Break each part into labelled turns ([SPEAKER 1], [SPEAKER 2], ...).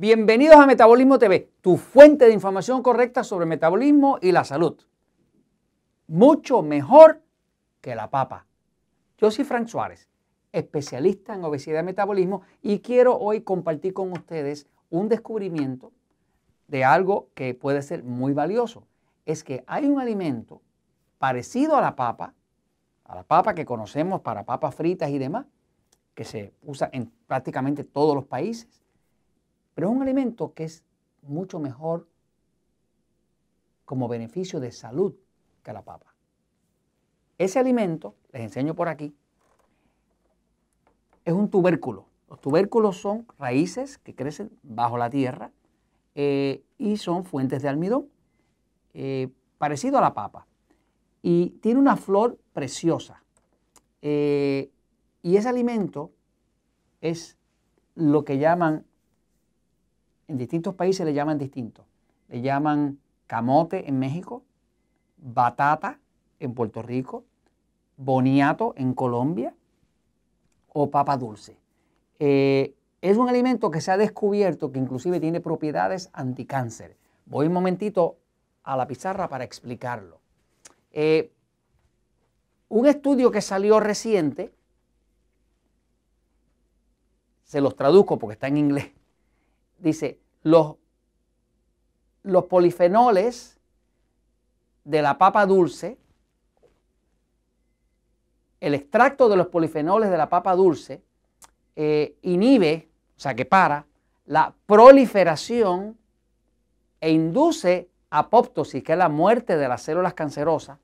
[SPEAKER 1] Bienvenidos a Metabolismo TV, tu fuente de información correcta sobre metabolismo y la salud. Mucho mejor que la papa. Yo soy Frank Suárez, especialista en obesidad y metabolismo, y quiero hoy compartir con ustedes un descubrimiento de algo que puede ser muy valioso. Es que hay un alimento parecido a la papa, a la papa que conocemos para papas fritas y demás, que se usa en prácticamente todos los países, pero es un alimento que es mucho mejor como beneficio de salud que la papa. Ese alimento, les enseño por aquí, es un tubérculo. Los tubérculos son raíces que crecen bajo la tierra eh, y son fuentes de almidón, eh, parecido a la papa. Y tiene una flor preciosa. Eh, y ese alimento es lo que llaman en distintos países le llaman distinto. Le llaman camote en México, batata en Puerto Rico, boniato en Colombia o papa dulce. Eh, es un alimento que se ha descubierto que inclusive tiene propiedades anticáncer. Voy un momentito a la pizarra para explicarlo. Eh, un estudio que salió reciente, se los traduzco porque está en inglés, dice, los, los polifenoles de la papa dulce, el extracto de los polifenoles de la papa dulce eh, inhibe, o sea que para, la proliferación e induce apoptosis, que es la muerte de las células cancerosas,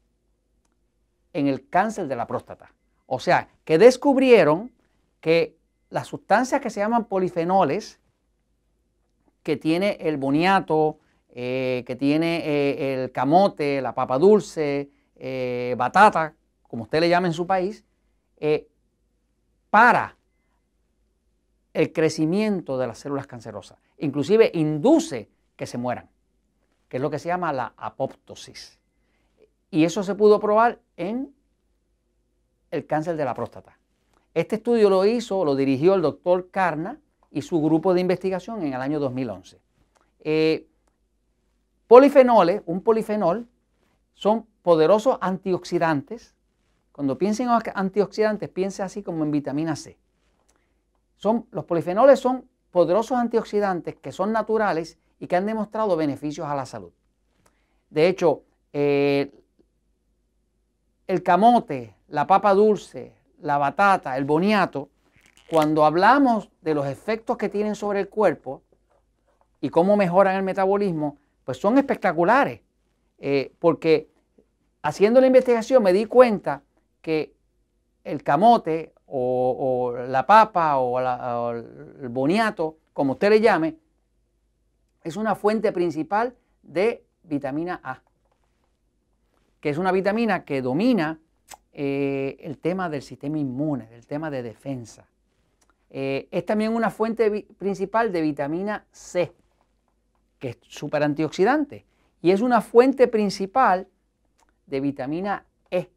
[SPEAKER 1] en el cáncer de la próstata. O sea, que descubrieron que las sustancias que se llaman polifenoles, que tiene el boniato, eh, que tiene eh, el camote, la papa dulce, eh, batata, como usted le llama en su país, para el crecimiento de las células cancerosas. Inclusive induce que se mueran, que es lo que se llama la apoptosis. Y eso se pudo probar en el cáncer de la próstata. Este estudio lo hizo, lo dirigió el doctor Carna y su grupo de investigación en el año 2011. Eh, polifenoles, un polifenol, son poderosos antioxidantes. Cuando piensen en antioxidantes, piense así como en vitamina C. Son, los polifenoles son poderosos antioxidantes que son naturales y que han demostrado beneficios a la salud. De hecho, eh, el camote, la papa dulce, la batata, el boniato, cuando hablamos de los efectos que tienen sobre el cuerpo y cómo mejoran el metabolismo, pues son espectaculares. Eh, porque haciendo la investigación me di cuenta que el camote o, la papa o, el boniato, como usted le llame, es una fuente principal de vitamina A, que es una vitamina que domina eh, el tema del sistema inmune, del tema de defensa. Eh, es también una fuente principal de vitamina C, que es súper antioxidante. Y es una fuente principal de vitamina E,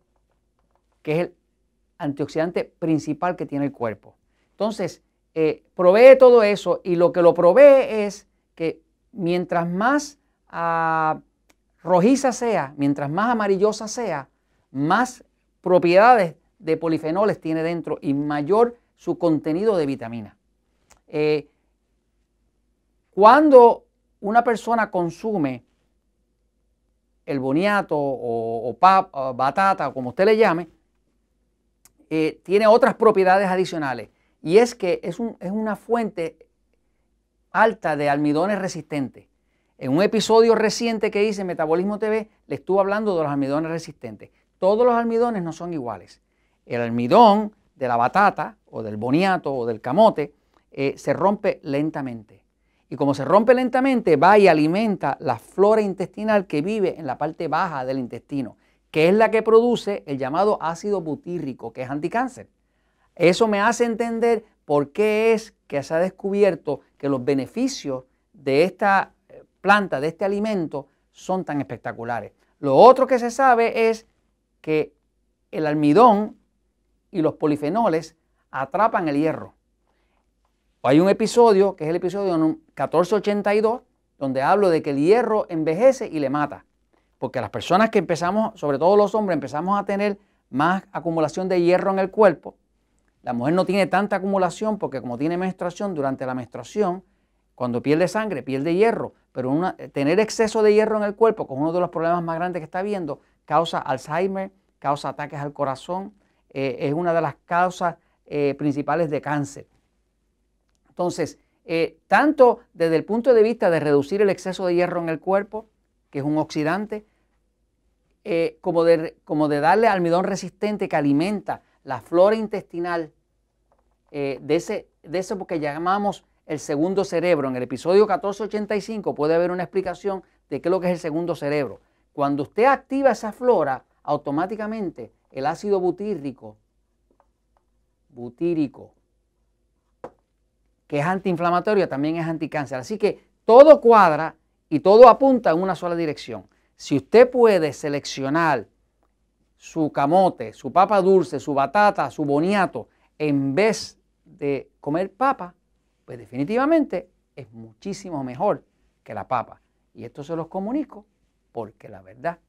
[SPEAKER 1] que es el antioxidante principal que tiene el cuerpo. Entonces, eh, provee todo eso y lo que lo provee es que mientras más ah, rojiza sea, mientras más amarillosa sea, más propiedades de polifenoles tiene dentro y mayor su contenido de vitamina. Eh, cuando una persona consume el boniato o, batata, o como usted le llame, eh, tiene otras propiedades adicionales. Y es que es, es una fuente alta de almidones resistentes. En un episodio reciente que hice en Metabolismo TV, le estuve hablando de los almidones resistentes. Todos los almidones no son iguales. El almidón de la batata o del boniato o del camote eh, se rompe lentamente. Y como se rompe lentamente, va y alimenta la flora intestinal que vive en la parte baja del intestino, que es la que produce el llamado ácido butírrico, que es anticáncer. Eso me hace entender por qué es que se ha descubierto que los beneficios de esta eh, planta, de este alimento, son tan espectaculares. Lo otro que se sabe es que el almidón y los polifenoles atrapan el hierro. Hay un episodio, que es el episodio 1482, donde hablo de que el hierro envejece y le mata. Porque las personas que empezamos, sobre todo los hombres, empezamos a tener más acumulación de hierro en el cuerpo. La mujer no tiene tanta acumulación porque como tiene menstruación, durante la menstruación, cuando pierde sangre, pierde hierro. Pero tener exceso de hierro en el cuerpo, con uno de los problemas más grandes que está viendo, causa Alzheimer, causa ataques al corazón, eh, es una de las causas eh, principales de cáncer. Entonces, eh, tanto desde el punto de vista de reducir el exceso de hierro en el cuerpo, que es un oxidante, como, de, como de darle almidón resistente que alimenta la flora intestinal de, ese, de eso que llamamos el segundo cerebro. En el episodio 1485 puede haber una explicación de qué es lo que es el segundo cerebro. Cuando usted activa esa flora, automáticamente el ácido butírico, butírico, que es antiinflamatorio, también es anticáncer. Así que todo cuadra y todo apunta en una sola dirección. Si usted puede seleccionar su camote, su papa dulce, su batata, su boniato, en vez de comer papa, pues definitivamente es muchísimo mejor que la papa. Y esto se los comunico porque la verdad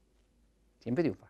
[SPEAKER 1] siempre triunfa.